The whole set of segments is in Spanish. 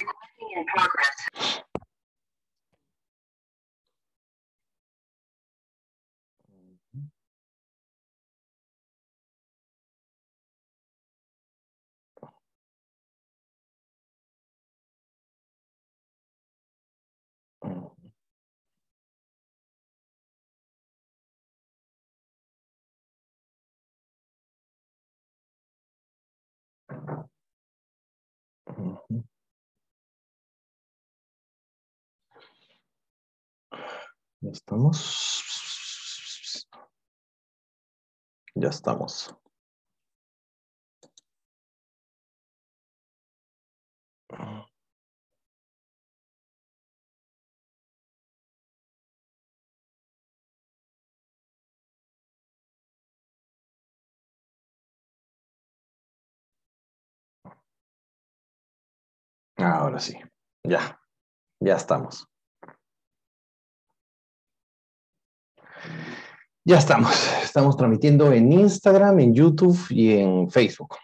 Recording in progress. Ya estamos. Ya estamos. Ahora sí. Ya. Ya estamos. Ya estamos. Estamos transmitiendo en Instagram, en YouTube y en Facebook.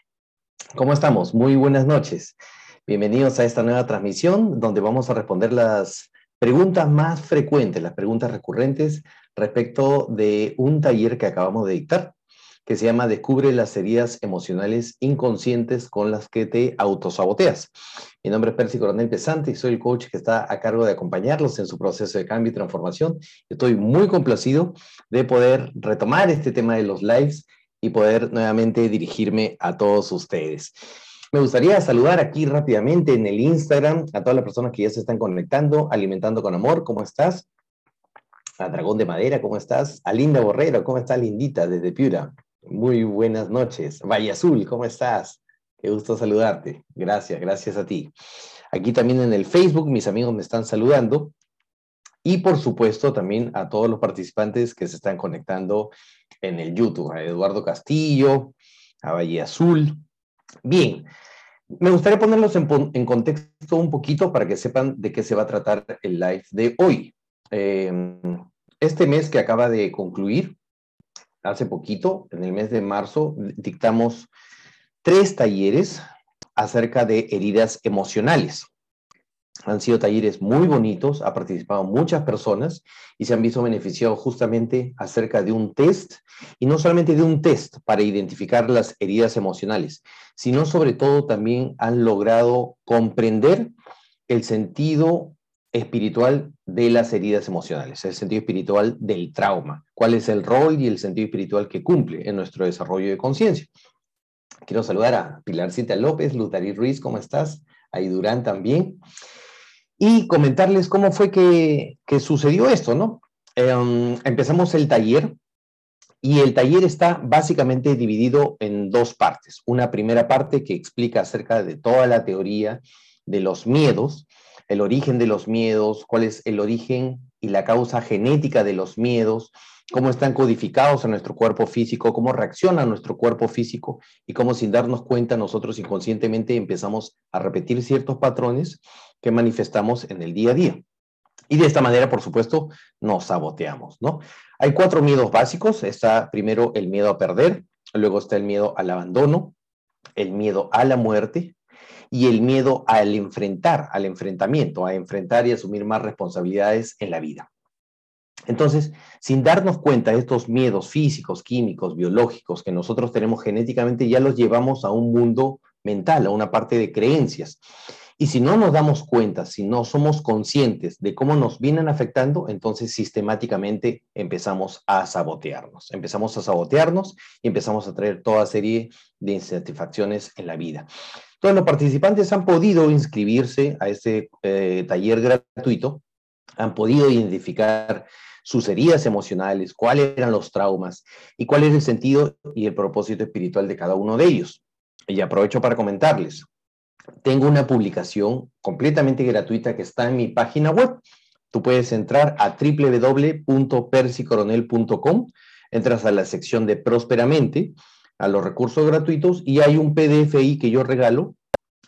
¿Cómo estamos? Muy buenas noches. Bienvenidos a esta nueva transmisión donde vamos a responder las preguntas más frecuentes, las preguntas recurrentes respecto de un taller que acabamos de dictar que se llama Descubre las heridas emocionales inconscientes con las que te autosaboteas. Mi nombre es Percy Coronel Pesante y soy el coach que está a cargo de acompañarlos en su proceso de cambio y transformación. Estoy muy complacido de poder retomar este tema de los lives y poder nuevamente dirigirme a todos ustedes. Me gustaría saludar aquí rápidamente en el Instagram a todas las personas que ya se están conectando, alimentando con amor. ¿Cómo estás? A Dragón de Madera, ¿cómo estás? A Linda Borrero, ¿cómo está Lindita desde Piura? Muy buenas noches. Valle Azul, ¿cómo estás? Qué gusto saludarte. Gracias, gracias a ti. Aquí también en el Facebook mis amigos me están saludando. Y por supuesto también a todos los participantes que se están conectando en el YouTube. A Eduardo Castillo, a Valle Azul. Bien, me gustaría ponerlos en, contexto un poquito para que sepan de qué se va a tratar el live de hoy. Eh, este mes que acaba de concluir, hace poquito, en el mes de marzo, dictamos tres talleres acerca de heridas emocionales. Han sido talleres muy bonitos, ha participado muchas personas y se han visto beneficiados justamente acerca de un test, y no solamente de un test para identificar las heridas emocionales, sino sobre todo también han logrado comprender el sentido espiritual de las heridas emocionales, el sentido espiritual del trauma, cuál es el rol y el sentido espiritual que cumple en nuestro desarrollo de conciencia. Quiero saludar a Pilarcita López, Lutarí Ruiz, ¿cómo estás? A Durán también. Y comentarles cómo fue que, que sucedió esto, ¿no? Eh, empezamos el taller y el taller está básicamente dividido en dos partes. Una primera parte que explica acerca de toda la teoría de los miedos, el origen de los miedos, cuál es el origen y la causa genética de los miedos, cómo están codificados en nuestro cuerpo físico, cómo reacciona nuestro cuerpo físico y cómo sin darnos cuenta nosotros inconscientemente empezamos a repetir ciertos patrones que manifestamos en el día a día. Y de esta manera, por supuesto, nos saboteamos, ¿no? Hay cuatro miedos básicos. Está primero el miedo a perder, luego está el miedo al abandono, el miedo a la muerte, y el miedo al enfrentar, al enfrentamiento, a enfrentar y asumir más responsabilidades en la vida. Entonces, sin darnos cuenta de estos miedos físicos, químicos, biológicos que nosotros tenemos genéticamente, ya los llevamos a un mundo mental, a una parte de creencias. Y si no nos damos cuenta, si no somos conscientes de cómo nos vienen afectando, entonces sistemáticamente empezamos a sabotearnos. Empezamos a sabotearnos y empezamos a traer toda serie de insatisfacciones en la vida. Todos los participantes han podido inscribirse a este eh, taller gratuito, han podido identificar sus heridas emocionales, cuáles eran los traumas y cuál es el sentido y el propósito espiritual de cada uno de ellos. Y aprovecho para comentarles, tengo una publicación completamente gratuita que está en mi página web. Tú puedes entrar a www.persicoronel.com, entras a la sección de Prósperamente, a los recursos gratuitos y hay un PDF ahí que yo regalo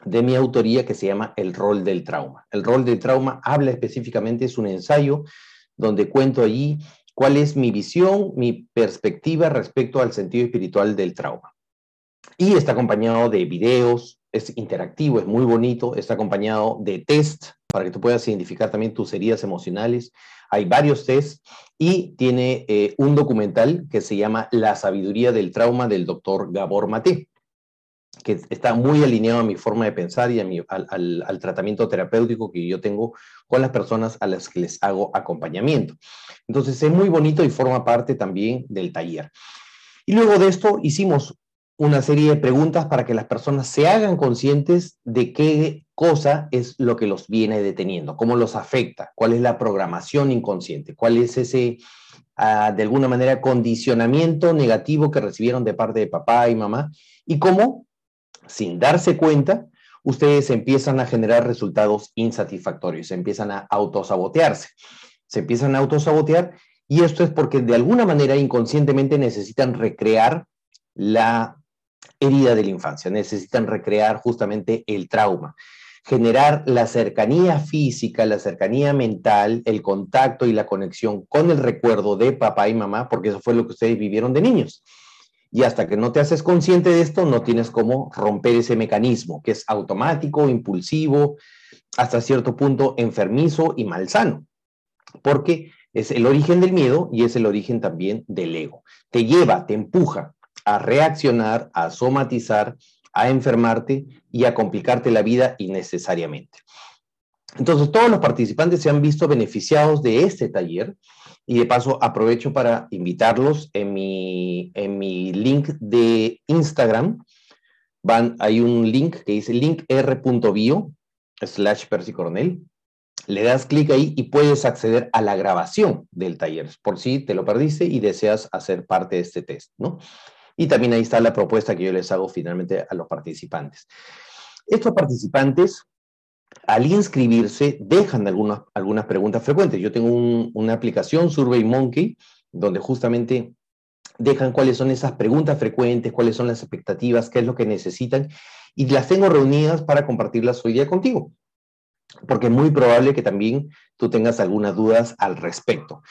de mi autoría que se llama El rol del trauma. El rol del trauma habla específicamente, es un ensayo donde cuento allí cuál es mi visión, mi perspectiva respecto al sentido espiritual del trauma. Y está acompañado de videos, es interactivo, es muy bonito, está acompañado de test para que tú puedas identificar también tus heridas emocionales. Hay varios tests y tiene eh, un documental que se llama La sabiduría del trauma del doctor Gabor Maté, que está muy alineado a mi forma de pensar y a mi, al, al tratamiento terapéutico que yo tengo con las personas a las que les hago acompañamiento. Entonces es muy bonito y forma parte también del taller. Y luego de esto hicimos una serie de preguntas para que las personas se hagan conscientes de qué cosa es lo que los viene deteniendo, cómo los afecta, cuál es la programación inconsciente, cuál es ese, uh, de alguna manera, condicionamiento negativo que recibieron de parte de papá y mamá y cómo, sin darse cuenta, ustedes empiezan a generar resultados insatisfactorios, empiezan a autosabotearse, se empiezan a autosabotear y esto es porque de alguna manera inconscientemente necesitan recrear la herida de la infancia, necesitan recrear justamente el trauma, generar la cercanía física, la cercanía mental, el contacto y la conexión con el recuerdo de papá y mamá, porque eso fue lo que ustedes vivieron de niños. Y hasta que no te haces consciente de esto, no tienes cómo romper ese mecanismo, que es automático, impulsivo, hasta cierto punto enfermizo y malsano, porque es el origen del miedo y es el origen también del ego. Te lleva, te empuja a reaccionar, a somatizar, a enfermarte y a complicarte la vida innecesariamente. Entonces, todos los participantes se han visto beneficiados de este taller y de paso aprovecho para invitarlos en mi, en mi link de Instagram. Van, hay un link que dice linkr.bio slash persicoronel. Le das clic ahí y puedes acceder a la grabación del taller, por si te lo perdiste y deseas hacer parte de este test, ¿no? Y también ahí está la propuesta que yo les hago finalmente a los participantes. Estos participantes, al inscribirse, dejan algunas, preguntas frecuentes. Yo tengo una aplicación, Survey Monkey, donde justamente dejan cuáles son esas preguntas frecuentes, cuáles son las expectativas, qué es lo que necesitan, y las tengo reunidas para compartirlas hoy día contigo, porque es muy probable que también tú tengas algunas dudas al respecto.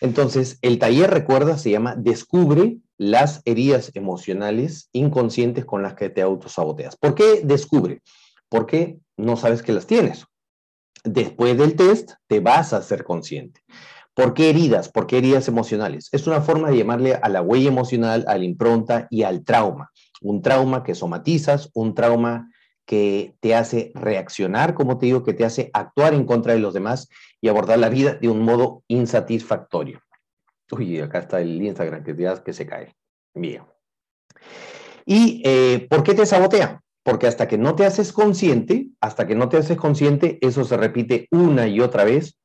Entonces, el taller, recuerda, se llama Descubre las heridas emocionales inconscientes con las que te autosaboteas. ¿Por qué descubre? Porque no sabes que las tienes. Después del test, te vas a ser consciente. ¿Por qué heridas? ¿Por qué heridas emocionales? Es una forma de llamarle a la huella emocional, a la impronta y al trauma. Un trauma que somatizas, un trauma que te hace reaccionar, como te digo, que te hace actuar en contra de los demás y abordar la vida de un modo insatisfactorio. Uy, acá está el Instagram que, que se cae. Bien. ¿Y eh, por qué te sabotea? Porque hasta que no te haces consciente, hasta que no te haces consciente, eso se repite una y otra vez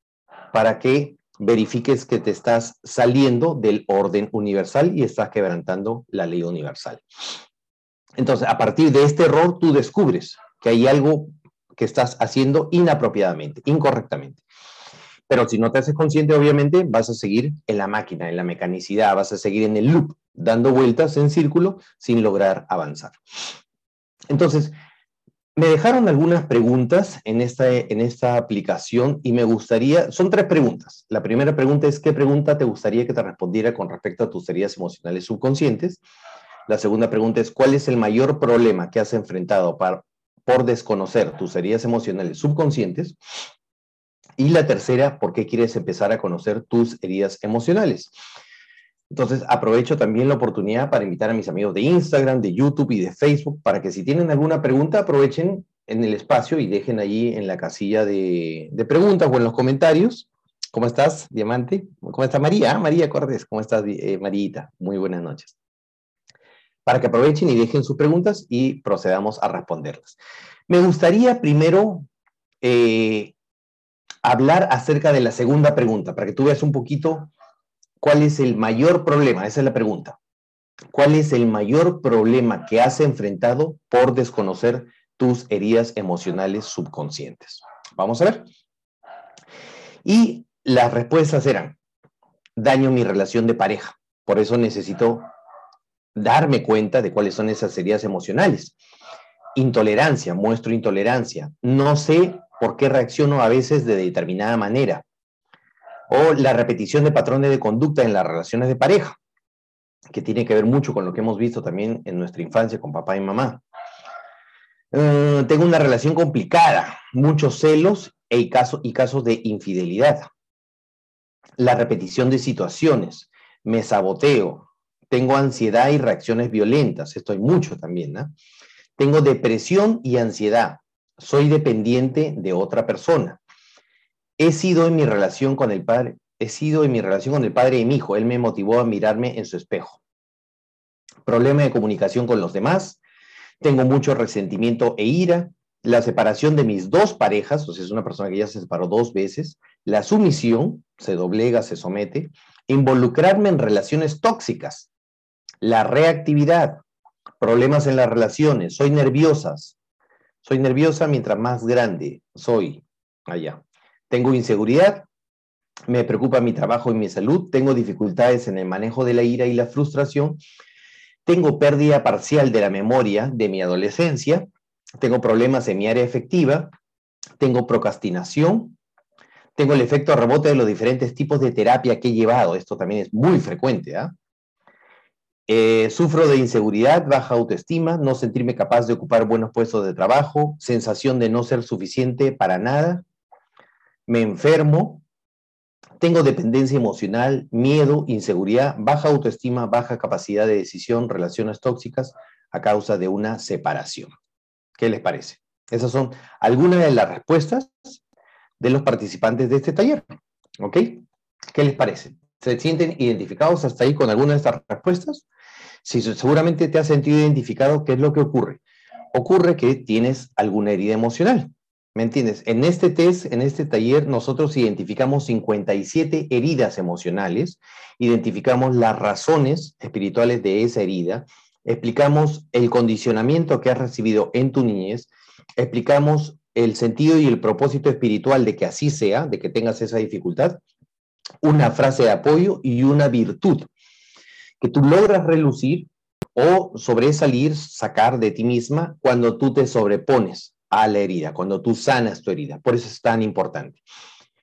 para que verifiques que te estás saliendo del orden universal y estás quebrantando la ley universal. Entonces, a partir de este error, tú descubres que hay algo que estás haciendo inapropiadamente, incorrectamente. Pero si no te haces consciente, obviamente, vas a seguir en la máquina, en la mecanicidad, vas a seguir en el loop, dando vueltas en círculo sin lograr avanzar. Entonces, me dejaron algunas preguntas en esta, en esta aplicación y me gustaría, son tres preguntas. La primera pregunta es, ¿qué pregunta te gustaría que te respondiera con respecto a tus heridas emocionales subconscientes? La segunda pregunta es, ¿cuál es el mayor problema que has enfrentado por desconocer tus heridas emocionales subconscientes? Y la tercera, ¿por qué quieres empezar a conocer tus heridas emocionales? Entonces, aprovecho también la oportunidad para invitar a mis amigos de Instagram, de YouTube y de Facebook para que si tienen alguna pregunta, aprovechen en el espacio y dejen allí en la casilla de, preguntas o en los comentarios. ¿Cómo estás, Diamante? ¿Cómo está María? María Cortés, ¿cómo estás, eh? Muy buenas noches para que aprovechen y dejen sus preguntas y procedamos a responderlas. Me gustaría primero eh, hablar acerca de la segunda pregunta, para que tú veas un poquito cuál es el mayor problema, esa es la pregunta. ¿Cuál es el mayor problema que has enfrentado por desconocer tus heridas emocionales subconscientes? Vamos a ver. Y las respuestas eran, daño mi relación de pareja, por eso necesito darme cuenta de cuáles son esas heridas emocionales. Intolerancia, muestro intolerancia. No sé por qué reacciono a veces de determinada manera. O la repetición de patrones de conducta en las relaciones de pareja, que tiene que ver mucho con lo que hemos visto también en nuestra infancia con papá y mamá. Eh, tengo una relación complicada, muchos celos e y casos de infidelidad. La repetición de situaciones, me saboteo, tengo ansiedad y reacciones violentas, esto hay mucho también, ¿no? Tengo depresión y ansiedad, soy dependiente de otra persona. He sido en mi relación con el padre, he sido en mi relación con el padre de mi hijo, él me motivó a mirarme en su espejo. Problema de comunicación con los demás, tengo mucho resentimiento e ira, la separación de mis dos parejas, o sea, es una persona que ya se separó dos veces, la sumisión, se doblega, se somete, involucrarme en relaciones tóxicas, la reactividad, problemas en las relaciones, soy nerviosas, soy nerviosa mientras más grande soy allá. Tengo inseguridad, me preocupa mi trabajo y mi salud, tengo dificultades en el manejo de la ira y la frustración, tengo pérdida parcial de la memoria de mi adolescencia, tengo problemas en mi área efectiva, tengo procrastinación, tengo el efecto rebote de los diferentes tipos de terapia que he llevado, esto también es muy frecuente, ¿ah? Sufro de inseguridad, baja autoestima, no sentirme capaz de ocupar buenos puestos de trabajo, sensación de no ser suficiente para nada, me enfermo, tengo dependencia emocional, miedo, inseguridad, baja autoestima, baja capacidad de decisión, relaciones tóxicas a causa de una separación. ¿Qué les parece? Esas son algunas de las respuestas de los participantes de este taller. ¿Ok? ¿Qué les parece? ¿Se sienten identificados hasta ahí con alguna de estas respuestas? Si seguramente te has sentido identificado, ¿qué es lo que ocurre? Ocurre que tienes alguna herida emocional. ¿Me entiendes? En este test, en este taller, nosotros identificamos 57 heridas emocionales, identificamos las razones espirituales de esa herida, explicamos el condicionamiento que has recibido en tu niñez, explicamos el sentido y el propósito espiritual de que así sea, de que tengas esa dificultad, una frase de apoyo y una virtud que tú logras relucir o sobresalir, sacar de ti misma cuando tú te sobrepones a la herida, cuando tú sanas tu herida. Por eso es tan importante.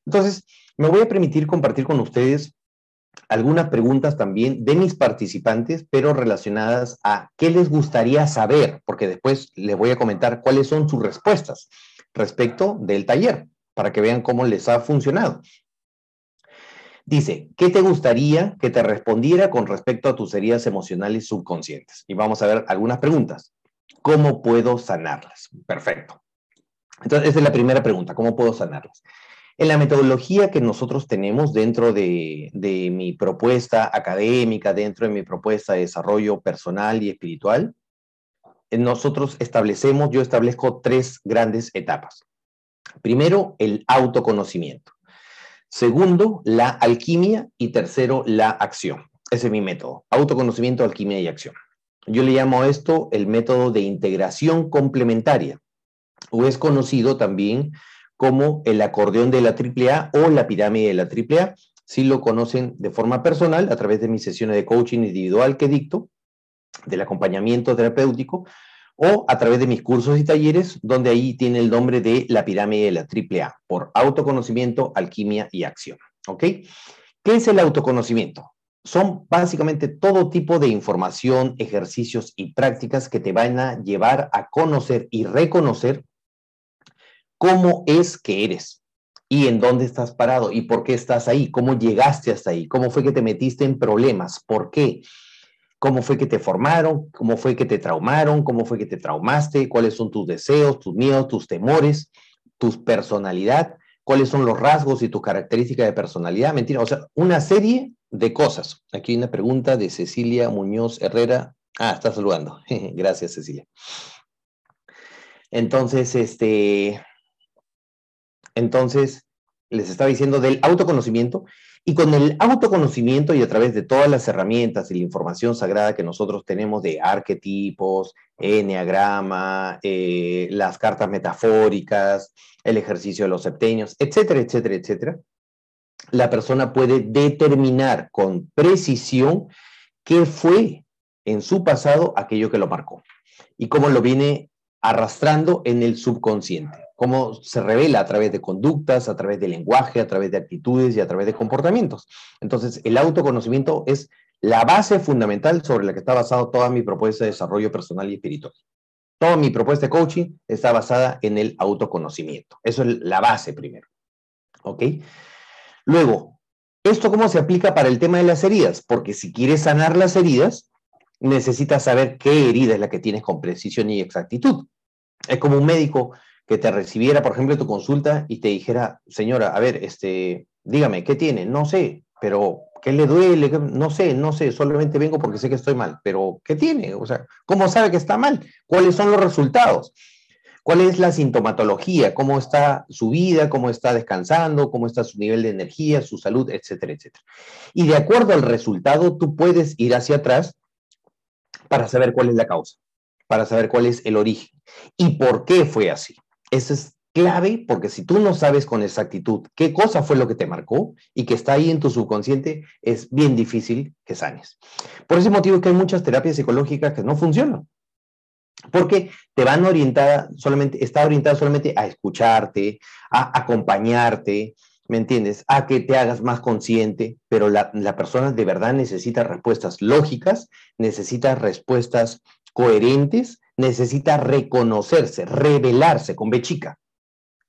Entonces, me voy a permitir compartir con ustedes algunas preguntas también de mis participantes, pero relacionadas a qué les gustaría saber, porque después les voy a comentar cuáles son sus respuestas respecto del taller, para que vean cómo les ha funcionado. Dice, ¿qué te gustaría que te respondiera con respecto a tus heridas emocionales subconscientes? Y vamos a ver algunas preguntas. ¿Cómo puedo sanarlas? Perfecto. Entonces, esa es la primera pregunta, ¿cómo puedo sanarlas? En la metodología que nosotros tenemos dentro de, de, mi propuesta académica, dentro de mi propuesta de desarrollo personal y espiritual, nosotros establecemos, yo establezco tres grandes etapas. Primero, el autoconocimiento. Segundo, la alquimia. Y tercero, la acción. Ese es mi método. Autoconocimiento, alquimia y acción. Yo le llamo a esto el método de integración complementaria, o es conocido también como el acordeón de la AAA o la pirámide de la AAA. Si lo conocen de forma personal, a través de mis sesiones de coaching individual que dicto, del acompañamiento terapéutico, o a través de mis cursos y talleres, donde ahí tiene el nombre de la pirámide de la AAA, por autoconocimiento, alquimia y acción. ¿Ok? ¿Qué es el autoconocimiento? Son básicamente todo tipo de información, ejercicios y prácticas que te van a llevar a conocer y reconocer cómo es que eres y en dónde estás parado y por qué estás ahí, cómo llegaste hasta ahí, cómo fue que te metiste en problemas, por qué, cómo fue que te formaron, cómo fue que te traumaron, cómo fue que te traumaste, cuáles son tus deseos, tus miedos, tus temores, tu personalidad, cuáles son los rasgos y tu característica de personalidad, mentira, o sea, una serie de cosas. Aquí hay una pregunta de Cecilia Muñoz Herrera. Ah, está saludando. Gracias, Cecilia. Entonces, este, entonces, les estaba diciendo del autoconocimiento y con el autoconocimiento y a través de todas las herramientas y la información sagrada que nosotros tenemos de arquetipos, enneagrama, eh, las cartas metafóricas, el ejercicio de los septenios, etcétera, etcétera, etcétera, la persona puede determinar con precisión qué fue en su pasado aquello que lo marcó y cómo lo viene arrastrando en el subconsciente cómo se revela a través de conductas, a través de lenguaje, a través de actitudes y a través de comportamientos. Entonces, el autoconocimiento es la base fundamental sobre la que está basado toda mi propuesta de desarrollo personal y espiritual. Toda mi propuesta de coaching está basada en el autoconocimiento. Eso es la base primero. ¿Ok? Luego, ¿esto cómo se aplica para el tema de las heridas? Porque si quieres sanar las heridas, necesitas saber qué herida es la que tienes con precisión y exactitud. Es como un médico que te recibiera, por ejemplo, tu consulta y te dijera, señora, a ver, este, dígame, ¿qué tiene? No sé, pero ¿qué le duele? No sé, no sé, solamente vengo porque sé que estoy mal, pero ¿qué tiene? O sea, ¿cómo sabe que está mal? ¿Cuáles son los resultados? ¿Cuál es la sintomatología? ¿Cómo está su vida? ¿Cómo está descansando? ¿Cómo está su nivel de energía, su salud, etcétera, etcétera? Y de acuerdo al resultado, tú puedes ir hacia atrás para saber cuál es la causa, para saber cuál es el origen y por qué fue así. Eso es clave porque si tú no sabes con exactitud qué cosa fue lo que te marcó y que está ahí en tu subconsciente, es bien difícil que sanes. Por ese motivo que hay muchas terapias psicológicas que no funcionan. Porque te van orientada solamente, está orientada solamente a escucharte, a acompañarte, ¿me entiendes? A que te hagas más consciente, pero la, la persona de verdad necesita respuestas lógicas, necesita respuestas coherentes, necesita reconocerse, revelarse con B chica,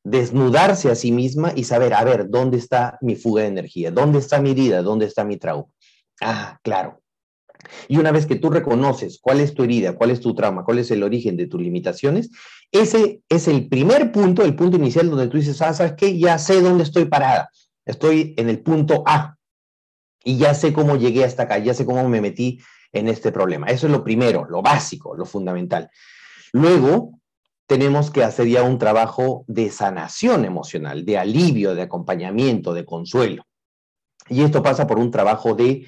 desnudarse a sí misma y saber, a ver, ¿dónde está mi fuga de energía? ¿Dónde está mi herida? ¿Dónde está mi trauma? Ah, claro. Y una vez que tú reconoces cuál es tu herida, cuál es tu trauma, cuál es el origen de tus limitaciones, ese es el primer punto, el punto inicial donde tú dices, ah, ¿sabes qué? Ya sé dónde estoy parada. Estoy en el punto A y ya sé cómo llegué hasta acá, ya sé cómo me metí en este problema. Eso es lo primero, lo básico, lo fundamental. Luego, tenemos que hacer ya un trabajo de sanación emocional, de alivio, de acompañamiento, de consuelo. Y esto pasa por un trabajo de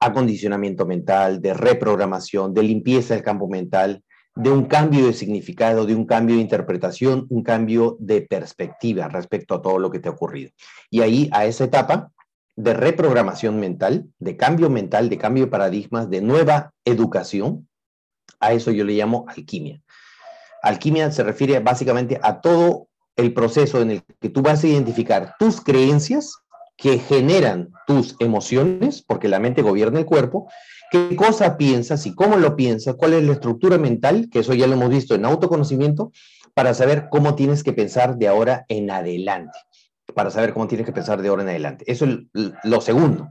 acondicionamiento mental, de reprogramación, de limpieza del campo mental, de un cambio de significado, de un cambio de interpretación, un cambio de perspectiva respecto a todo lo que te ha ocurrido. Y ahí, a esa etapa, de reprogramación mental, de cambio mental, de cambio de paradigmas, de nueva educación. A eso yo le llamo alquimia. Alquimia se refiere básicamente a todo el proceso en el que tú vas a identificar tus creencias que generan tus emociones, porque la mente gobierna el cuerpo, qué cosa piensas y cómo lo piensas, cuál es la estructura mental, que eso ya lo hemos visto en autoconocimiento, para saber cómo tienes que pensar de ahora en adelante para saber cómo tienes que pensar de ahora en adelante. Eso es lo segundo.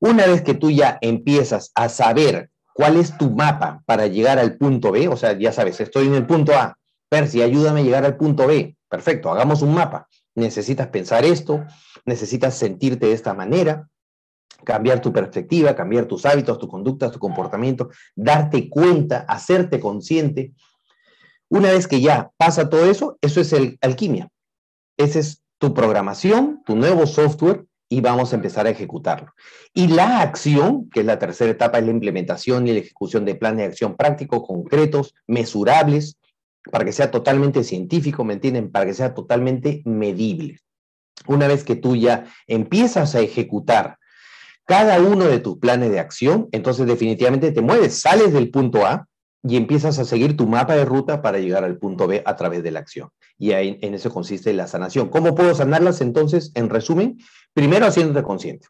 Una vez que tú ya empiezas a saber cuál es tu mapa para llegar al punto B, o sea, ya sabes, estoy en el punto A, Percy, ayúdame a llegar al punto B. Perfecto, hagamos un mapa. Necesitas pensar esto, necesitas sentirte de esta manera, cambiar tu perspectiva, cambiar tus hábitos, tu conducta, tu comportamiento, darte cuenta, hacerte consciente. Una vez que ya pasa todo eso, eso es el alquimia. Ese es tu programación, tu nuevo software y vamos a empezar a ejecutarlo. Y la acción, que es la tercera etapa, es la implementación y la ejecución de planes de acción prácticos, concretos, mesurables, para que sea totalmente científico, ¿me entienden? Para que sea totalmente medible. Una vez que tú ya empiezas a ejecutar cada uno de tus planes de acción, entonces definitivamente te mueves, sales del punto A y empiezas a seguir tu mapa de ruta para llegar al punto B a través de la acción. Y en eso consiste la sanación. ¿Cómo puedo sanarlas entonces? En resumen, primero haciéndote consciente.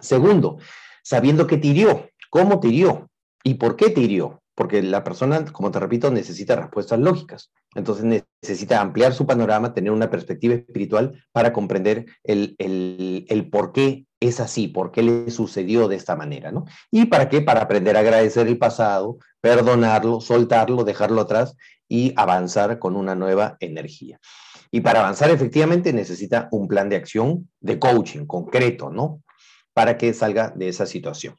Segundo, sabiendo qué te hirió, cómo te hirió y por qué te hirió. Porque la persona, como te repito, necesita respuestas lógicas. Entonces necesita ampliar su panorama, tener una perspectiva espiritual para comprender el, el, el por qué es así, por qué le sucedió de esta manera, ¿no? ¿Y para qué? Para aprender a agradecer el pasado, perdonarlo, soltarlo, dejarlo atrás y avanzar con una nueva energía. Y para avanzar efectivamente necesita un plan de acción de coaching concreto, ¿no? Para que salga de esa situación.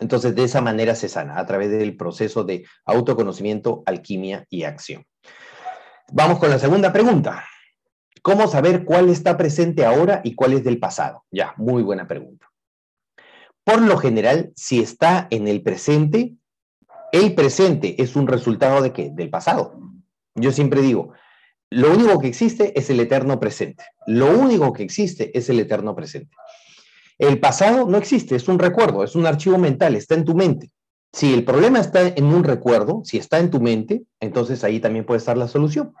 Entonces, de esa manera se sana, a través del proceso de autoconocimiento, alquimia y acción. Vamos con la segunda pregunta. ¿Cómo saber cuál está presente ahora y cuál es del pasado? Ya, muy buena pregunta. Por lo general, si está en el presente, el presente es un resultado de qué? Del pasado. Yo siempre digo, lo único que existe es el eterno presente. Lo único que existe es el eterno presente. El pasado no existe, es un recuerdo, es un archivo mental, está en tu mente. Si el problema está en un recuerdo, si está en tu mente, entonces ahí también puede estar la solución.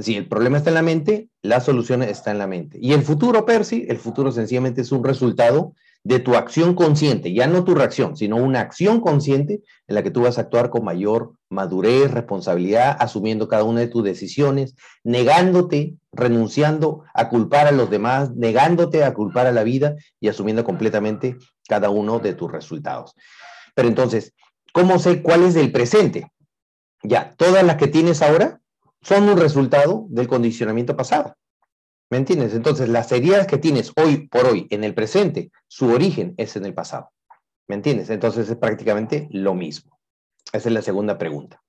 Si el problema está en la mente, la solución está en la mente. Y el futuro, Percy, el futuro sencillamente es un resultado de tu acción consciente, ya no tu reacción, sino una acción consciente en la que tú vas a actuar con mayor madurez, responsabilidad, asumiendo cada una de tus decisiones, negándote, renunciando a culpar a los demás, negándote a culpar a la vida y asumiendo completamente cada uno de tus resultados. Pero entonces, ¿cómo sé cuál es el presente? Ya, todas las que tienes ahora son un resultado del condicionamiento pasado. ¿Me entiendes? Entonces, las heridas que tienes hoy por hoy en el presente, su origen es en el pasado. ¿Me entiendes? Entonces es prácticamente lo mismo. Esa es la segunda pregunta.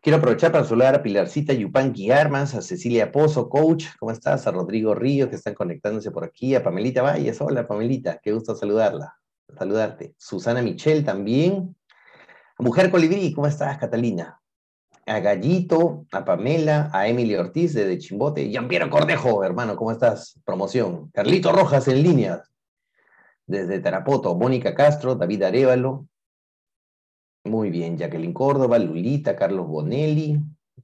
Quiero aprovechar para saludar a Pilarcita Yupanqui Armas, a Cecilia Pozo, coach, ¿cómo estás? A Rodrigo Río, que están conectándose por aquí, a Pamelita Valles, hola Pamelita, qué gusto saludarla, saludarte. Susana Michel también. Mujer Colibrí, ¿cómo estás, Catalina? A Gallito, a Pamela, a Emily Ortiz de Chimbote, Jean-Pierre Cordejo, hermano, ¿cómo estás? Promoción. Carlito Rojas en línea, desde Tarapoto, Mónica Castro, David Arevalo. Muy bien, Jacqueline Córdoba, Lulita, Carlos Bonelli,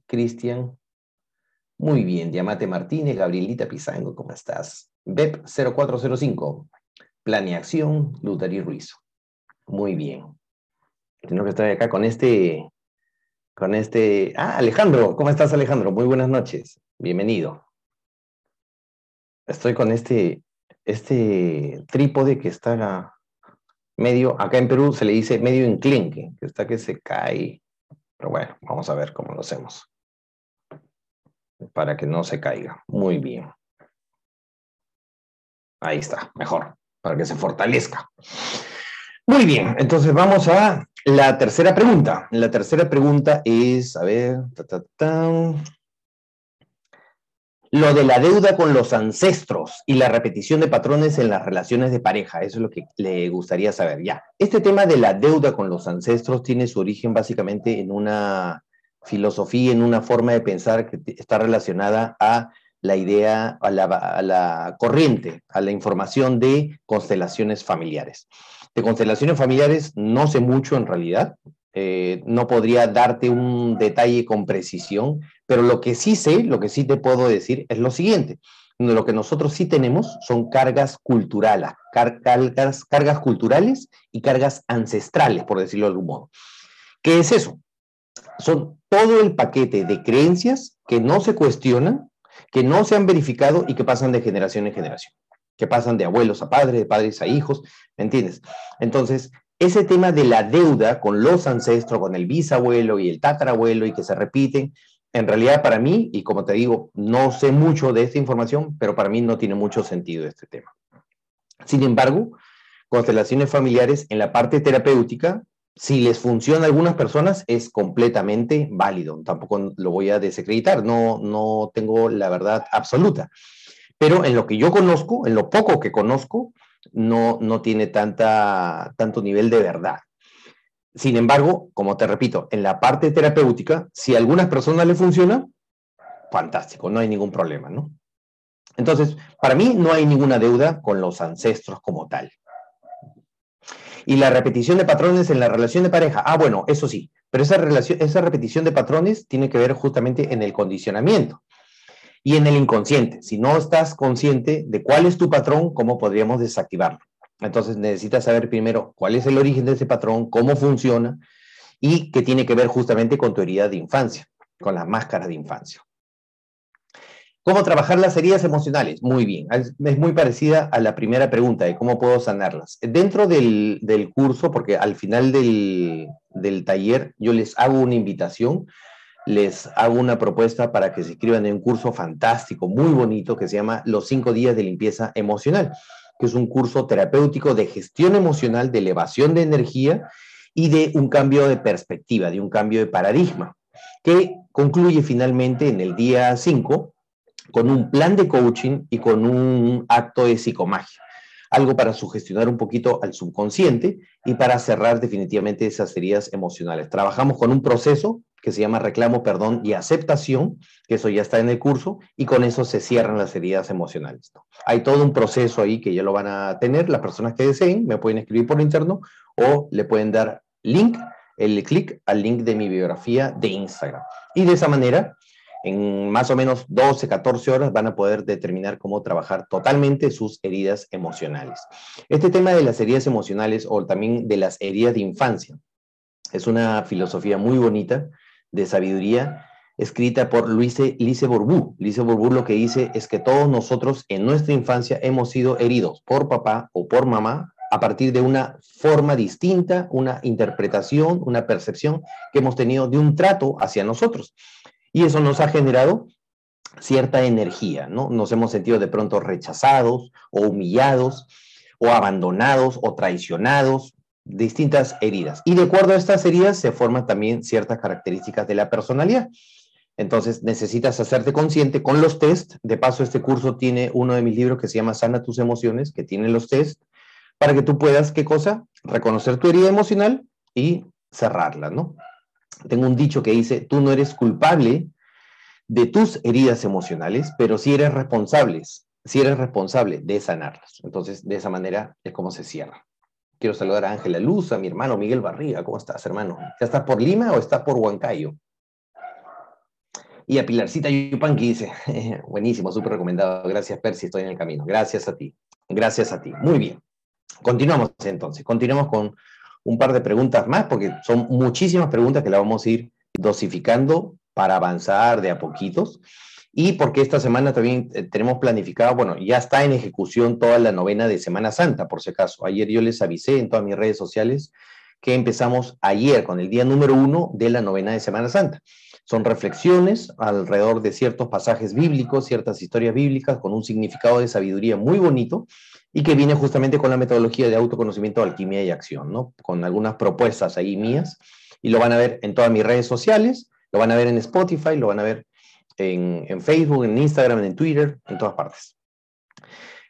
Cristian. Muy bien, Diamate Martínez, Gabrielita Pizango, ¿cómo estás? BEP 0405, Planeación, Lutari Ruiz. Muy bien. Tengo que estar acá con este con este... Ah, Alejandro, ¿cómo estás Alejandro? Muy buenas noches, bienvenido. Estoy con este, este trípode que está medio, acá en Perú se le dice medio enclenque, que está que se cae. Pero bueno, vamos a ver cómo lo hacemos. Para que no se caiga. Muy bien. Ahí está, mejor, para que se fortalezca. Muy bien, entonces vamos a la tercera pregunta. La tercera pregunta es, a ver, lo de la deuda con los ancestros y la repetición de patrones en las relaciones de pareja. Eso es lo que le gustaría saber. Ya, este tema de la deuda con los ancestros tiene su origen básicamente en una filosofía, en una forma de pensar que está relacionada a la idea, a la, a la corriente, a la información de constelaciones familiares. De constelaciones familiares no sé mucho en realidad, eh, no podría darte un detalle con precisión, pero lo que sí sé, lo que sí te puedo decir es lo siguiente. Lo que nosotros sí tenemos son cargas culturales, cargas, cargas culturales y cargas ancestrales, por decirlo de algún modo. ¿Qué es eso? Son todo el paquete de creencias que no se cuestionan, que no se han verificado y que pasan de generación en generación que pasan de abuelos a padres, de padres a hijos, ¿me entiendes? Entonces, ese tema de la deuda con los ancestros, con el bisabuelo y el tatarabuelo y que se repiten, en realidad para mí, y como te digo, no sé mucho de esta información, pero para mí no tiene mucho sentido este tema. Sin embargo, constelaciones familiares en la parte terapéutica, si les funciona a algunas personas, es completamente válido. Tampoco lo voy a desacreditar, no, no tengo la verdad absoluta pero en lo que yo conozco, en lo poco que conozco, no, no tiene tanta, tanto nivel de verdad. Sin embargo, como te repito, en la parte terapéutica, si a algunas personas le funciona, fantástico, no hay ningún problema, ¿no? Entonces, para mí no hay ninguna deuda con los ancestros como tal. Y la repetición de patrones en la relación de pareja, ah, bueno, eso sí, pero esa, relación, esa repetición de patrones tiene que ver justamente en el condicionamiento y en el inconsciente. Si no estás consciente de cuál es tu patrón, ¿cómo podríamos desactivarlo? Entonces necesitas saber primero cuál es el origen de ese patrón, cómo funciona y qué tiene que ver justamente con tu herida de infancia, con la máscara de infancia. ¿Cómo trabajar las heridas emocionales? Muy bien, es muy parecida a la primera pregunta de cómo puedo sanarlas. Dentro del, curso, porque al final del, del taller yo les hago una invitación les hago una propuesta para que se inscriban en un curso fantástico, muy bonito, que se llama Los cinco días de limpieza emocional, que es un curso terapéutico de gestión emocional, de elevación de energía y de un cambio de perspectiva, de un cambio de paradigma, que concluye finalmente en el día 5 con un plan de coaching y con un acto de psicomagia algo para sugestionar un poquito al subconsciente y para cerrar definitivamente esas heridas emocionales. Trabajamos con un proceso que se llama reclamo, perdón y aceptación, que eso ya está en el curso, y con eso se cierran las heridas emocionales. Hay todo un proceso ahí que ya lo van a tener, las personas que deseen me pueden escribir por interno o le pueden dar link, el clic al link de mi biografía de Instagram. Y de esa manera en más o menos 12, 14 horas van a poder determinar cómo trabajar totalmente sus heridas emocionales. Este tema de las heridas emocionales o también de las heridas de infancia es una filosofía muy bonita de sabiduría escrita por Luise, Lise Borbú. Lise Borbú lo que dice es que todos nosotros en nuestra infancia hemos sido heridos por papá o por mamá a partir de una forma distinta, una interpretación, una percepción que hemos tenido de un trato hacia nosotros. Y eso nos ha generado cierta energía, ¿no? Nos hemos sentido de pronto rechazados o humillados o abandonados o traicionados, distintas heridas. Y de acuerdo a estas heridas se forman también ciertas características de la personalidad. Entonces necesitas hacerte consciente con los test. De paso, este curso tiene uno de mis libros que se llama Sana tus emociones, que tiene los test, para que tú puedas, ¿qué cosa? Reconocer tu herida emocional y cerrarla, ¿no? Tengo un dicho que dice, tú no eres culpable de tus heridas emocionales, pero sí eres responsable, sí eres responsable de sanarlas. Entonces, de esa manera es como se cierra. Quiero saludar a Ángela Luz, a mi hermano Miguel Barriga. ¿Cómo estás, hermano? ¿Ya estás por Lima o estás por Huancayo? Y a Pilarcita Yupanqui dice, buenísimo, súper recomendado. Gracias, Percy, estoy en el camino. Gracias a ti. Gracias a ti. Muy bien. Continuamos entonces. Continuamos con un par de preguntas más, porque son muchísimas preguntas que las vamos a ir dosificando para avanzar de a poquitos. Y porque esta semana también eh, tenemos planificado, bueno, ya está en ejecución toda la novena de Semana Santa, por si acaso. Ayer yo les avisé en todas mis redes sociales que empezamos ayer con el día número uno de la novena de Semana Santa. Son reflexiones alrededor de ciertos pasajes bíblicos, ciertas historias bíblicas con un significado de sabiduría muy bonito y que viene justamente con la metodología de autoconocimiento, alquimia y acción, ¿no? Con algunas propuestas ahí mías y lo van a ver en todas mis redes sociales, lo van a ver en Spotify, lo van a ver en, en Facebook, en Instagram, en Twitter, en todas partes.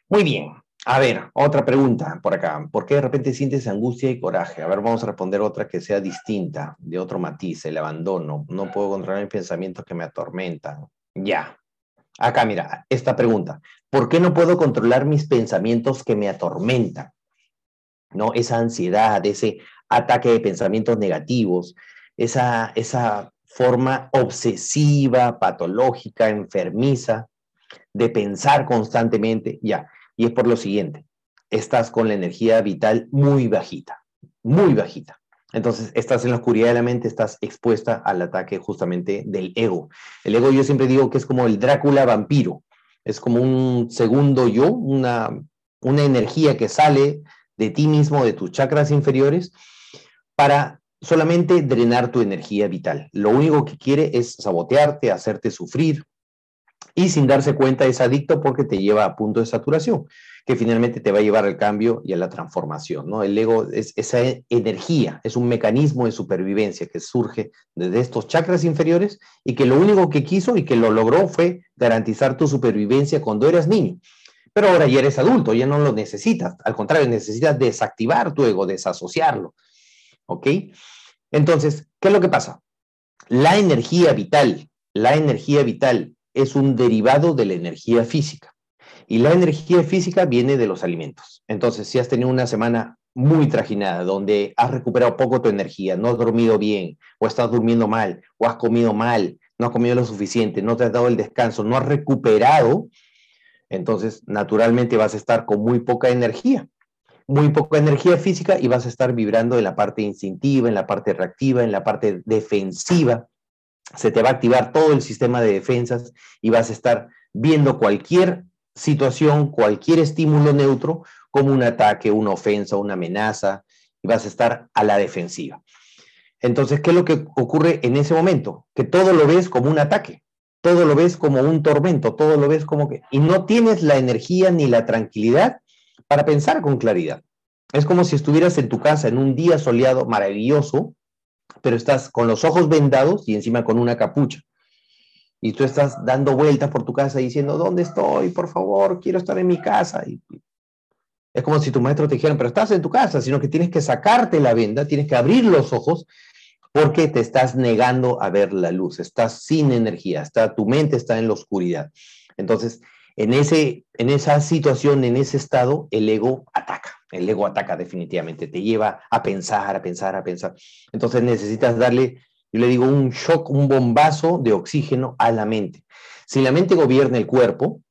Muy bien, a ver, otra pregunta por acá. ¿Por qué de repente sientes angustia y coraje? A ver, vamos a responder otra que sea distinta, de otro matiz, el abandono. No puedo controlar mis pensamientos que me atormentan. Ya. Acá, mira, esta pregunta. ¿Por qué no puedo controlar mis pensamientos que me atormentan? ¿No? Esa ansiedad, ese ataque de pensamientos negativos, esa, esa forma obsesiva, patológica, enfermiza de pensar constantemente. Ya y es por lo siguiente, estás con la energía vital muy bajita, muy bajita. Entonces, estás en la oscuridad de la mente, estás expuesta al ataque justamente del ego. El ego yo siempre digo que es como el Drácula vampiro, es como un segundo yo, una, una energía que sale de ti mismo, de tus chakras inferiores, para solamente drenar tu energía vital. Lo único que quiere es sabotearte, hacerte sufrir, y sin darse cuenta es adicto porque te lleva a punto de saturación, que finalmente te va a llevar al cambio y a la transformación. ¿no? El ego es esa energía, es un mecanismo de supervivencia que surge desde estos chakras inferiores y que lo único que quiso y que lo logró fue garantizar tu supervivencia cuando eras niño. Pero ahora ya eres adulto, ya no lo necesitas. Al contrario, necesitas desactivar tu ego, desasociarlo. ¿Ok? Entonces, ¿qué es lo que pasa? La energía vital, la energía vital es un derivado de la energía física. Y la energía física viene de los alimentos. Entonces, si has tenido una semana muy trajinada, donde has recuperado poco tu energía, no has dormido bien, o estás durmiendo mal, o has comido mal, no has comido lo suficiente, no te has dado el descanso, no has recuperado, entonces naturalmente vas a estar con muy poca energía, muy poca energía física y vas a estar vibrando en la parte instintiva, en la parte reactiva, en la parte defensiva, se te va a activar todo el sistema de defensas y vas a estar viendo cualquier situación, cualquier estímulo neutro como un ataque, una ofensa, una amenaza, y vas a estar a la defensiva. Entonces, ¿qué es lo que ocurre en ese momento? Que todo lo ves como un ataque, todo lo ves como un tormento, todo lo ves como que... Y no tienes la energía ni la tranquilidad para pensar con claridad. Es como si estuvieras en tu casa en un día soleado maravilloso pero estás con los ojos vendados y encima con una capucha. Y tú estás dando vueltas por tu casa diciendo, ¿dónde estoy? Por favor, quiero estar en mi casa. Y es como si tu maestro te dijera, pero estás en tu casa, sino que tienes que sacarte la venda, tienes que abrir los ojos porque te estás negando a ver la luz, estás sin energía, está, tu mente está en la oscuridad. Entonces, en, ese, en esa situación, en ese estado, el ego ataca. El ego ataca definitivamente, te lleva a pensar, a pensar, a pensar. Entonces necesitas darle, Yo le digo un shock, un bombazo de oxígeno a la mente. Si la mente gobierna el cuerpo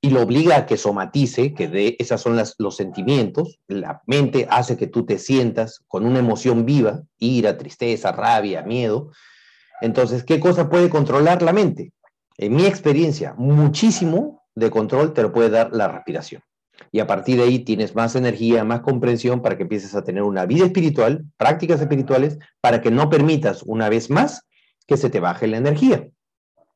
y lo obliga a que somatice, que de esas son los sentimientos, la mente hace que tú te sientas con una emoción viva, ira, tristeza, rabia, miedo. Entonces, ¿qué cosa puede controlar la mente? En mi experiencia, muchísimo de control te lo puede dar la respiración. Y a partir de ahí tienes más energía, más comprensión para que empieces a tener una vida espiritual, prácticas espirituales, para que no permitas una vez más que se te baje la energía.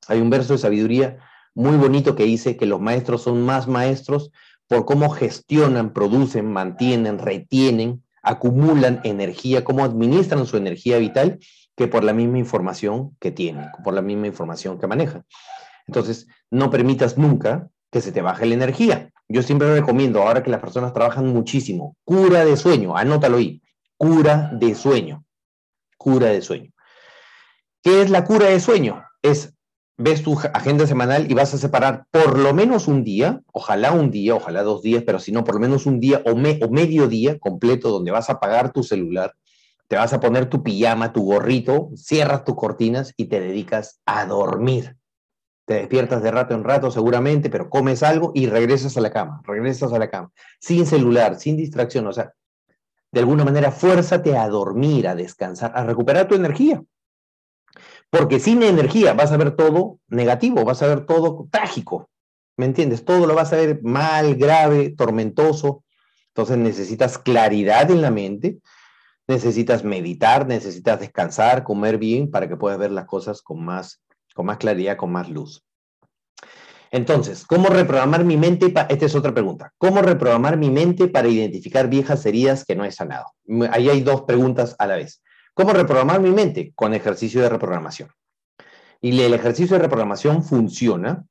Hay un verso de sabiduría muy bonito que dice que los maestros son más maestros por cómo gestionan, producen, mantienen, retienen, acumulan energía, cómo administran su energía vital, que por la misma información que tienen, por la misma información que manejan. Entonces, no permitas nunca que se te baje la energía. Yo siempre recomiendo, ahora que las personas trabajan muchísimo, cura de sueño, anótalo ahí, cura de sueño, cura de sueño. ¿Qué es la cura de sueño? Es, ves tu agenda semanal y vas a separar por lo menos un día, ojalá un día, ojalá dos días, pero si no, por lo menos un día o, o medio día completo donde vas a apagar tu celular, te vas a poner tu pijama, tu gorrito, cierras tus cortinas y te dedicas a dormir te despiertas de rato en rato seguramente, pero comes algo y regresas a la cama, regresas a la cama, sin celular, sin distracción, o sea, de alguna manera fuérzate a dormir, a descansar, a recuperar tu energía. Porque sin energía vas a ver todo negativo, vas a ver todo trágico, ¿me entiendes? Todo lo vas a ver mal, grave, tormentoso. Entonces necesitas claridad en la mente, necesitas meditar, necesitas descansar, comer bien para que puedas ver las cosas con más con más claridad, con más luz. Entonces, ¿cómo reprogramar mi mente? Esta es otra pregunta. ¿Cómo reprogramar mi mente para identificar viejas heridas que no he sanado? Ahí hay dos preguntas a la vez. ¿Cómo reprogramar mi mente? Con ejercicio de reprogramación. Y el ejercicio de reprogramación funciona,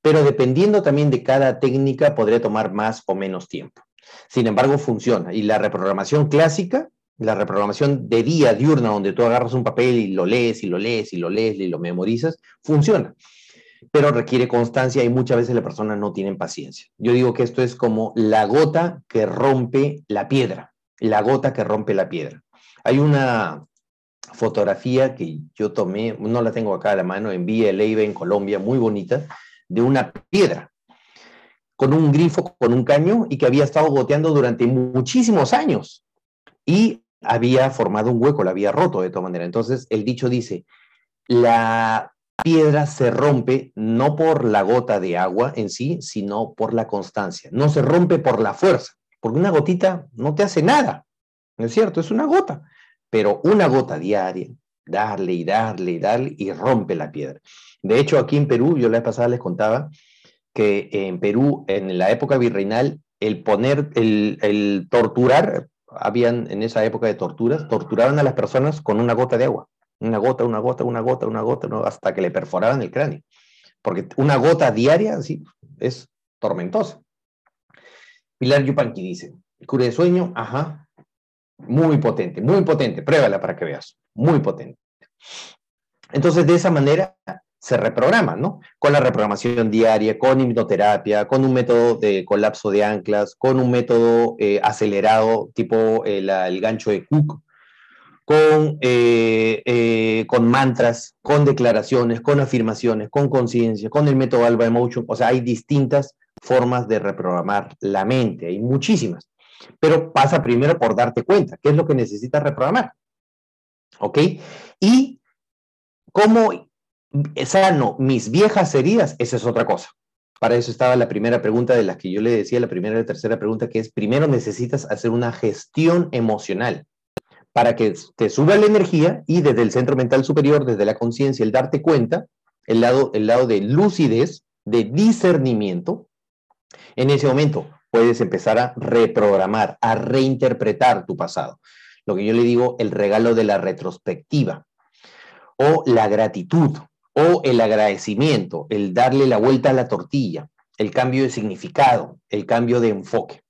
pero dependiendo también de cada técnica podría tomar más o menos tiempo. Sin embargo, funciona. Y la reprogramación clásica la reprogramación de día diurna, donde tú agarras un papel y lo lees y lo lees y lo lees y lo memorizas, funciona. Pero requiere constancia y muchas veces las personas no tienen paciencia. Yo digo que esto es como la gota que rompe la piedra, la gota que rompe la piedra. Hay una fotografía que yo tomé, no la tengo acá a la mano, en Villa Leiva, en Colombia, muy bonita, de una piedra con un grifo, con un caño y que había estado goteando durante muchísimos años. Y había formado un hueco, la había roto de todas maneras. Entonces, el dicho dice, la piedra se rompe no por la gota de agua en sí, sino por la constancia. No se rompe por la fuerza, porque una gotita no te hace nada, ¿no es cierto? Es una gota, pero una gota diaria, darle y darle y darle y rompe la piedra. De hecho, aquí en Perú, yo la vez pasada les contaba que en Perú, en la época virreinal, el poner, el, el torturar habían en esa época de torturas, torturaban a las personas con una gota de agua. Una gota, una gota, una gota, una gota, hasta que le perforaban el cráneo. Porque una gota diaria, así, es tormentosa. Pilar Yupanqui dice, cura de sueño, ajá, muy potente, muy potente, pruébala para que veas, muy potente. Entonces, de esa manera, se reprograman, ¿no? Con la reprogramación diaria, con hipnoterapia, con un método de colapso de anclas, con un método eh, acelerado tipo el gancho de Cook, con, eh, eh, con mantras, con declaraciones, con afirmaciones, con conciencia, con el método Alba Emotion. O sea, hay distintas formas de reprogramar la mente, hay muchísimas. Pero pasa primero por darte cuenta, qué es lo que necesitas reprogramar. ¿Ok? Y cómo sano mis viejas heridas, esa es otra cosa. Para eso estaba la primera pregunta de las que yo le decía, la primera y la tercera pregunta, que es, primero necesitas hacer una gestión emocional para que te suba la energía y desde el centro mental superior, desde la conciencia, el darte cuenta, el lado, el lado de lucidez, de discernimiento, en ese momento puedes empezar a reprogramar, a reinterpretar tu pasado. Lo que yo le digo, el regalo de la retrospectiva o la gratitud o el agradecimiento, el darle la vuelta a la tortilla, el cambio de significado, el cambio de enfoque.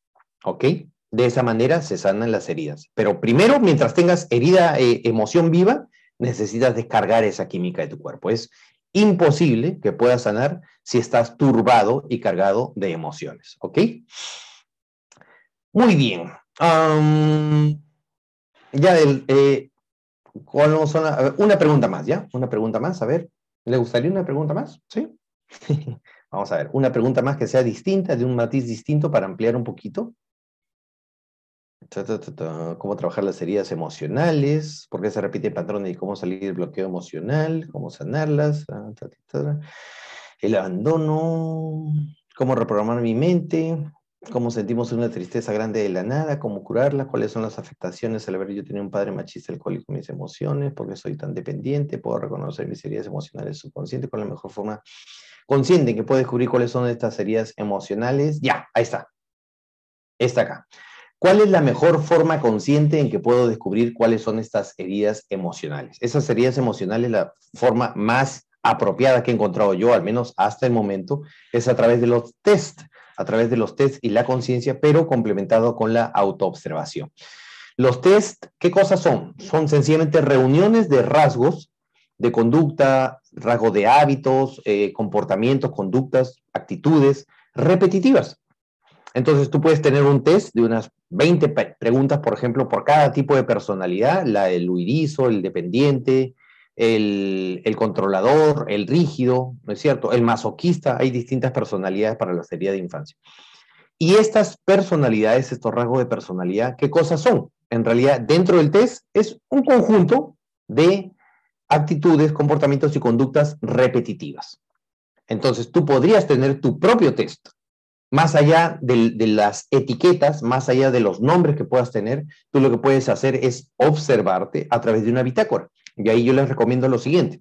¿Ok? De esa manera se sanan las heridas. Pero primero, mientras tengas herida, eh, emoción viva, necesitas descargar esa química de tu cuerpo. Es imposible que puedas sanar si estás turbado y cargado de emociones. ¿Ok? Muy bien. ya del, eh, una pregunta más, ¿ya? Una pregunta más, a ver. ¿Le gustaría una pregunta más? ¿Sí? Vamos a ver, una pregunta más que sea distinta, de un matiz distinto para ampliar un poquito. ¿Cómo trabajar las heridas emocionales? ¿Por qué se repite el patrón y cómo salir del bloqueo emocional? ¿Cómo sanarlas? El abandono. ¿Cómo reprogramar mi mente? ¿Cómo sentimos una tristeza grande de la nada? ¿Cómo curarla? ¿Cuáles son las afectaciones al haber yo tenido un padre machista alcohólico mis emociones? ¿Por qué soy tan dependiente? ¿Puedo reconocer mis heridas emocionales subconscientes? ¿Cuál es la mejor forma consciente que puedo descubrir cuáles son estas heridas emocionales? Ya, ahí está. Está acá. ¿Cuál es la mejor forma consciente en que puedo descubrir cuáles son estas heridas emocionales? Esas heridas emocionales, la forma más apropiada que he encontrado yo, al menos hasta el momento, es a través de los test, a través de los test y la conciencia, pero complementado con la autoobservación. Los test, ¿qué cosas son? Son sencillamente reuniones de rasgos de conducta, rasgos de hábitos, eh, comportamientos, conductas, actitudes repetitivas. Entonces tú puedes tener un test de unas 20 preguntas, por ejemplo, por cada tipo de personalidad, la del el dependiente, el, controlador, el rígido, ¿no es cierto? El masoquista, hay distintas personalidades para la serie de infancia. Y estas personalidades, estos rasgos de personalidad, ¿qué cosas son? En realidad, dentro del test es un conjunto de actitudes, comportamientos y conductas repetitivas. Entonces, tú podrías tener tu propio test más allá de, las etiquetas, más allá de los nombres que puedas tener, tú lo que puedes hacer es observarte a través de una bitácora. Y ahí yo les recomiendo lo siguiente,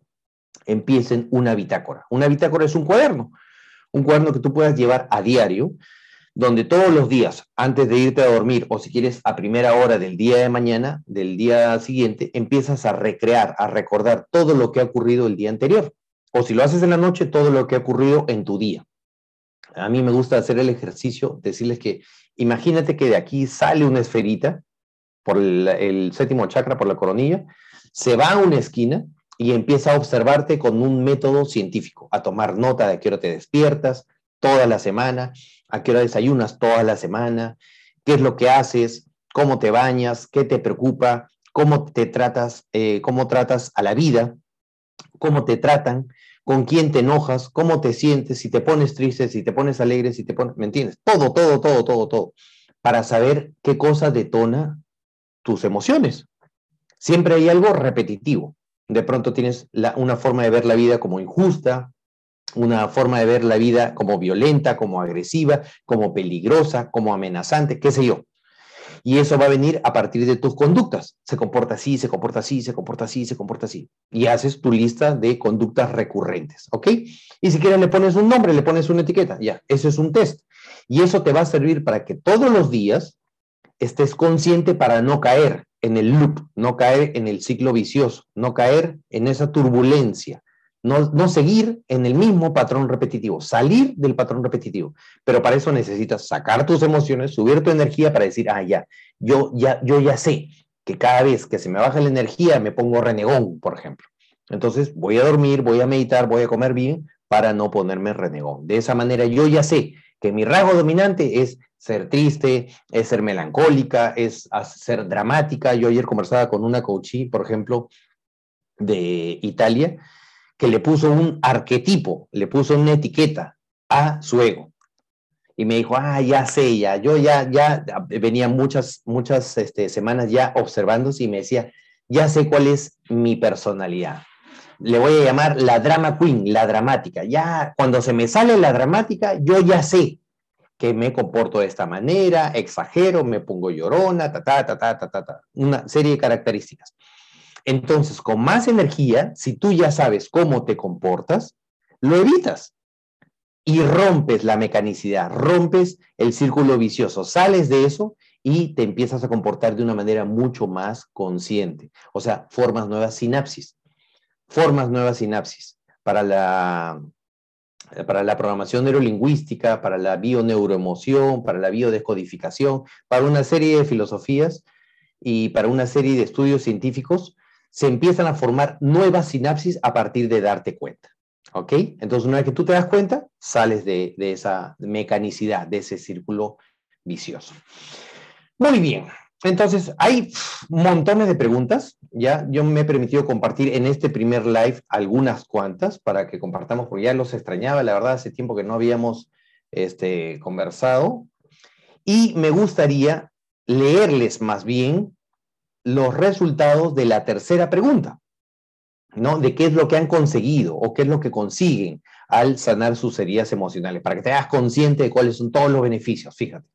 empiecen una bitácora. Una bitácora es un cuaderno, un cuaderno que tú puedas llevar a diario, donde todos los días, antes de irte a dormir, o si quieres a primera hora del día de mañana, del día siguiente, empiezas a recrear, a recordar todo lo que ha ocurrido el día anterior. O si lo haces en la noche, todo lo que ha ocurrido en tu día a mí me gusta hacer el ejercicio, decirles que imagínate que de aquí sale una esferita por el, séptimo chakra, por la coronilla, se va a una esquina y empieza a observarte con un método científico, a tomar nota de a qué hora te despiertas toda la semana, a qué hora desayunas toda la semana, qué es lo que haces, cómo te bañas, qué te preocupa, cómo te tratas, eh, cómo tratas a la vida, cómo te tratan, con quién te enojas, cómo te sientes, si te pones triste, si te pones alegre, si te pones, ¿me entiendes? Todo, todo, todo, todo, todo, para saber qué cosa detona tus emociones. Siempre hay algo repetitivo. De pronto tienes una forma de ver la vida como injusta, una forma de ver la vida como violenta, como agresiva, como peligrosa, como amenazante, qué sé yo. Y eso va a venir a partir de tus conductas. Se comporta así, se comporta así, se comporta así, se comporta así. Y haces tu lista de conductas recurrentes, ¿ok? Y si quieres le pones un nombre, le pones una etiqueta, ya, eso es un test. Y eso te va a servir para que todos los días estés consciente para no caer en el loop, no caer en el ciclo vicioso, no caer en esa turbulencia, no, seguir en el mismo patrón repetitivo, salir del patrón repetitivo. Pero para eso necesitas sacar tus emociones, subir tu energía para decir, ah, ya, yo ya, yo ya sé que cada vez que se me baja la energía me pongo renegón, por ejemplo. Entonces voy a dormir, voy a meditar, voy a comer bien para no ponerme renegón. De esa manera yo ya sé que mi rasgo dominante es ser triste, es ser melancólica, es ser dramática. Yo ayer conversaba con una coachí, por ejemplo, de Italia, que le puso un arquetipo, le puso una etiqueta a su ego. Y me dijo, ah, ya sé, ya, yo ya, ya venía muchas, muchas este, semanas ya observándose y me decía, ya sé cuál es mi personalidad. Le voy a llamar la drama queen, la dramática. Ya, cuando se me sale la dramática, yo ya sé que me comporto de esta manera, exagero, me pongo llorona, ta, ta, ta, ta, ta, ta, ta. una serie de características. Entonces, con más energía, si tú ya sabes cómo te comportas, lo evitas y rompes la mecanicidad, rompes el círculo vicioso, sales de eso y te empiezas a comportar de una manera mucho más consciente. O sea, formas nuevas sinapsis, formas nuevas sinapsis para la, para la programación neurolingüística, para la bioneuroemoción, para la biodescodificación, para una serie de filosofías y para una serie de estudios científicos se empiezan a formar nuevas sinapsis a partir de darte cuenta. ¿Ok? Entonces, una vez que tú te das cuenta, sales de, esa mecanicidad, de ese círculo vicioso. Muy bien. Entonces, hay montones de preguntas, ya yo me he permitido compartir en este primer live algunas cuantas para que compartamos, porque ya los extrañaba, la verdad, hace tiempo que no habíamos este, conversado. Y me gustaría leerles más bien los resultados de la tercera pregunta, ¿no? De qué es lo que han conseguido o qué es lo que consiguen al sanar sus heridas emocionales, para que te hagas consciente de cuáles son todos los beneficios, fíjate.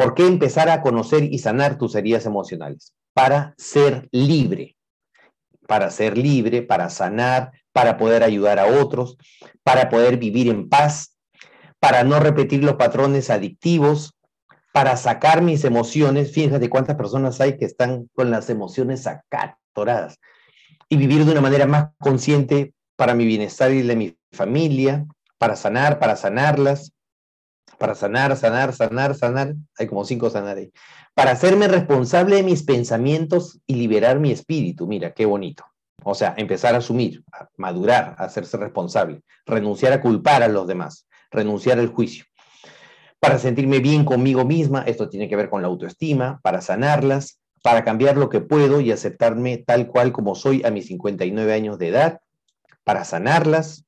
¿Por qué empezar a conocer y sanar tus heridas emocionales? Para ser libre, para ser libre, para sanar, para poder ayudar a otros, para poder vivir en paz, para no repetir los patrones adictivos, para sacar mis emociones. Fíjate cuántas personas hay que están con las emociones acatoradas y vivir de una manera más consciente para mi bienestar y de mi familia, para sanar, para sanarlas, para sanar, sanar, sanar, sanar, hay como cinco sanar ahí, para hacerme responsable de mis pensamientos y liberar mi espíritu, mira, qué bonito. O sea, empezar a asumir, a madurar, a hacerse responsable, renunciar a culpar a los demás, renunciar al juicio. Para sentirme bien conmigo misma, esto tiene que ver con la autoestima, para sanarlas, para cambiar lo que puedo y aceptarme tal cual como soy a mis 59 años de edad, para sanarlas,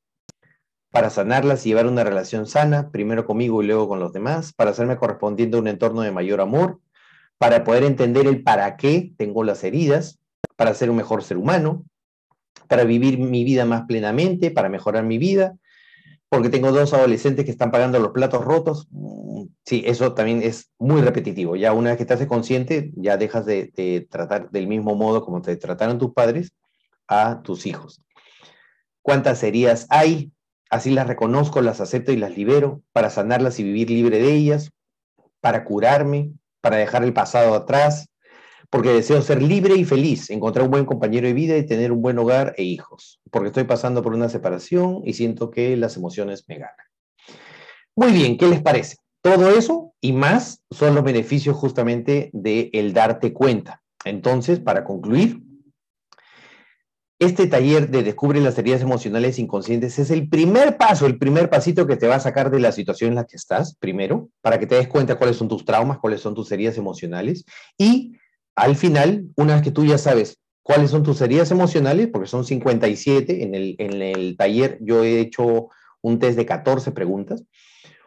para sanarlas y llevar una relación sana, primero conmigo y luego con los demás, para hacerme correspondiente a un entorno de mayor amor, para poder entender el para qué tengo las heridas, para ser un mejor ser humano, para vivir mi vida más plenamente, para mejorar mi vida, porque tengo dos adolescentes que están pagando los platos rotos. Mm, sí, eso también es muy repetitivo. Ya una vez que te haces consciente, ya dejas de, de tratar del mismo modo como te trataron tus padres a tus hijos. ¿Cuántas heridas hay? Así las reconozco, las acepto y las libero para sanarlas y vivir libre de ellas, para curarme, para dejar el pasado atrás, porque deseo ser libre y feliz, encontrar un buen compañero de vida y tener un buen hogar e hijos, porque estoy pasando por una separación y siento que las emociones me ganan. Muy bien, ¿qué les parece? Todo eso y más son los beneficios justamente de el darte cuenta. Entonces, para concluir, este taller de Descubre las heridas emocionales inconscientes es el primer paso, el primer pasito que te va a sacar de la situación en la que estás, primero, para que te des cuenta cuáles son tus traumas, cuáles son tus heridas emocionales. Y al final, una vez que tú ya sabes cuáles son tus heridas emocionales, porque son 57, en el, en el taller yo he hecho un test de 14 preguntas.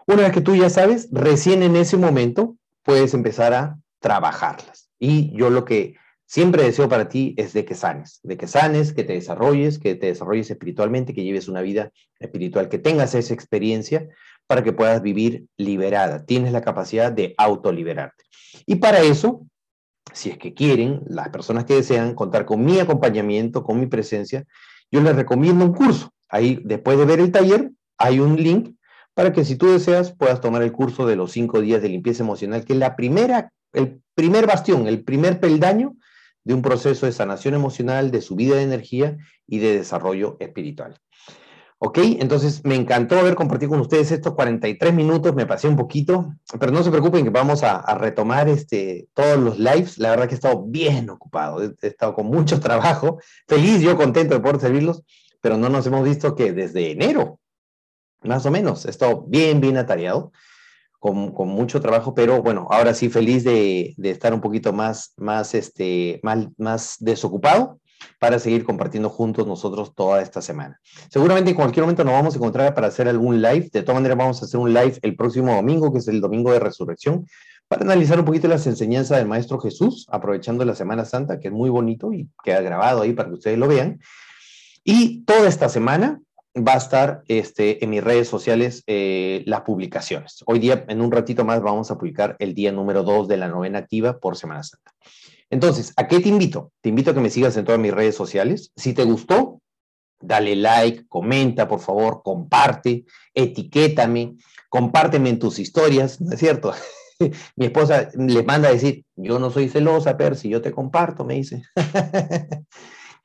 Una vez que tú ya sabes, recién en ese momento puedes empezar a trabajarlas. Y yo lo que siempre deseo para ti es de que sanes, de que sanes, que te desarrolles, que te desarrolles espiritualmente, que lleves una vida espiritual, que tengas esa experiencia para que puedas vivir liberada. Tienes la capacidad de autoliberarte. Y para eso, si es que quieren, las personas que desean contar con mi acompañamiento, con mi presencia, yo les recomiendo un curso. Ahí, después de ver el taller, hay un link para que si tú deseas puedas tomar el curso de los cinco días de limpieza emocional, que es la primera, el primer bastión, el primer peldaño de un proceso de sanación emocional, de subida de energía y de desarrollo espiritual. ¿Ok? Entonces, me encantó haber compartido con ustedes estos 43 minutos, me pasé un poquito, pero no se preocupen que vamos a, retomar este, todos los lives. La verdad que he estado bien ocupado, he, he, estado con mucho trabajo, feliz, yo contento de poder servirlos, pero no nos hemos visto que desde enero, más o menos, he estado bien, bien atareado con, mucho trabajo, pero bueno, ahora sí feliz de, estar un poquito más, más, este, más, más desocupado para seguir compartiendo juntos nosotros toda esta semana. Seguramente en cualquier momento nos vamos a encontrar para hacer algún live. De todas maneras, vamos a hacer un live el próximo domingo, que es el domingo de resurrección, para analizar un poquito las enseñanzas del Maestro Jesús, aprovechando la Semana Santa, que es muy bonito y queda grabado ahí para que ustedes lo vean. Y toda esta semana va a estar este, en mis redes sociales eh, las publicaciones. Hoy día, en un ratito más, vamos a publicar el día número 2 de la novena activa por Semana Santa. Entonces, ¿a qué te invito? Te invito a que me sigas en todas mis redes sociales. Si te gustó, dale like, comenta, por favor, comparte, etiquétame, compárteme en tus historias, ¿no es cierto? Mi esposa les manda a decir, yo no soy celosa, pero si yo te comparto, me dice.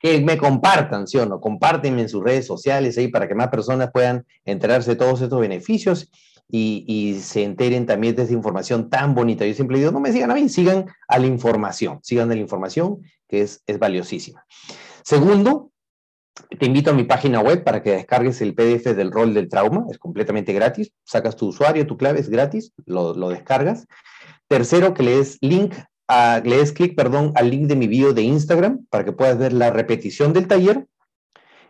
que me compartan, ¿sí o no? Compártenme en sus redes sociales ahí para que más personas puedan enterarse de todos estos beneficios y, se enteren también de esta información tan bonita. Yo siempre digo, no me sigan a mí, sigan a la información, sigan a la información que es, es valiosísima. Segundo, te invito a mi página web para que descargues el PDF del rol del trauma, es completamente gratis, sacas tu usuario, tu clave, es gratis, lo, lo descargas. Tercero, que le des link le des clic, perdón, al link de mi video de Instagram para que puedas ver la repetición del taller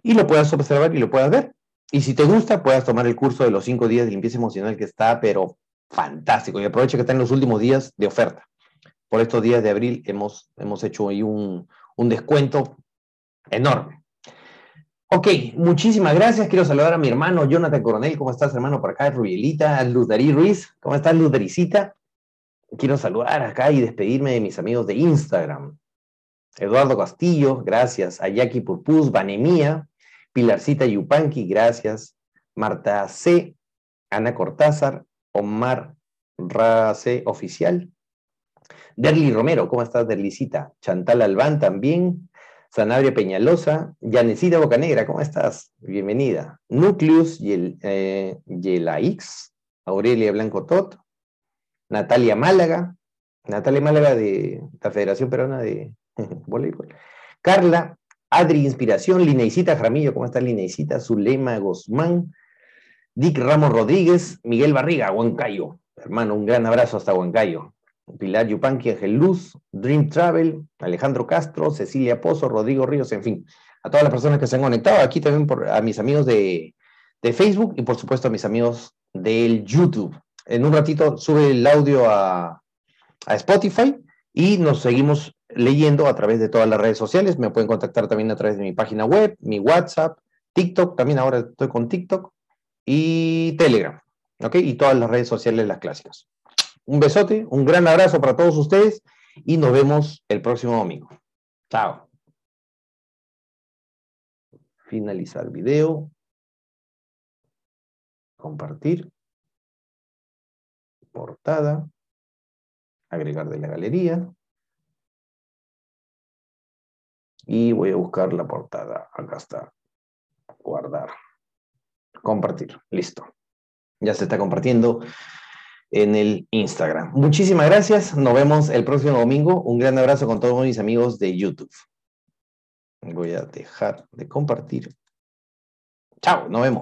y lo puedas observar y lo puedas ver. Y si te gusta, puedas tomar el curso de los cinco días de limpieza emocional que está, pero fantástico. Y aprovecha que está en los últimos días de oferta. Por estos días de abril hemos, hemos hecho ahí un, un descuento enorme. Ok, muchísimas gracias. Quiero saludar a mi hermano Jonathan Coronel. ¿Cómo estás, hermano? Por acá, Rubielita, Luz Darí Ruiz. ¿Cómo estás, Luz Daricita? Quiero saludar acá y despedirme de mis amigos de Instagram. Eduardo Castillo, gracias. A Jackie Purpuz, Vanemía, Pilarcita Yupanqui, gracias. Marta C, Ana Cortázar, Omar Race Oficial. Derly Romero, ¿cómo estás, Derlicita? Chantal Albán también. Sanabria Peñalosa. Yanecita Bocanegra, ¿cómo estás? Bienvenida. Nucleus Yel, eh, Yelaix. Aurelia Blanco Tot. Natalia Málaga. Natalia Málaga de la Federación Peruana de Voleibol. Carla Adri Inspiración, Lineicita Jaramillo, ¿cómo está Lineicita? Zulema Guzmán, Dick Ramos Rodríguez, Miguel Barriga, Huancayo. Hermano, un gran abrazo hasta Huancayo. Pilar Yupanqui, Ángel Luz, Dream Travel, Alejandro Castro, Cecilia Pozo, Rodrigo Ríos, en fin, a todas las personas que se han conectado, aquí también por, a mis amigos de, de Facebook y por supuesto a mis amigos del YouTube. En un ratito sube el audio a, Spotify y nos seguimos leyendo a través de todas las redes sociales. Me pueden contactar también a través de mi página web, mi WhatsApp, TikTok, también ahora estoy con TikTok y Telegram, ¿ok? Y todas las redes sociales, las clásicas. Un besote, un gran abrazo para todos ustedes y nos vemos el próximo domingo. Chao. Finalizar video. Compartir. Portada. Agregar de la galería. Y voy a buscar la portada. Acá está. Guardar. Compartir. Listo. Ya se está compartiendo en el Instagram. Muchísimas gracias. Nos vemos el próximo domingo. Un gran abrazo con todos mis amigos de YouTube. Voy a dejar de compartir. Chao, nos vemos.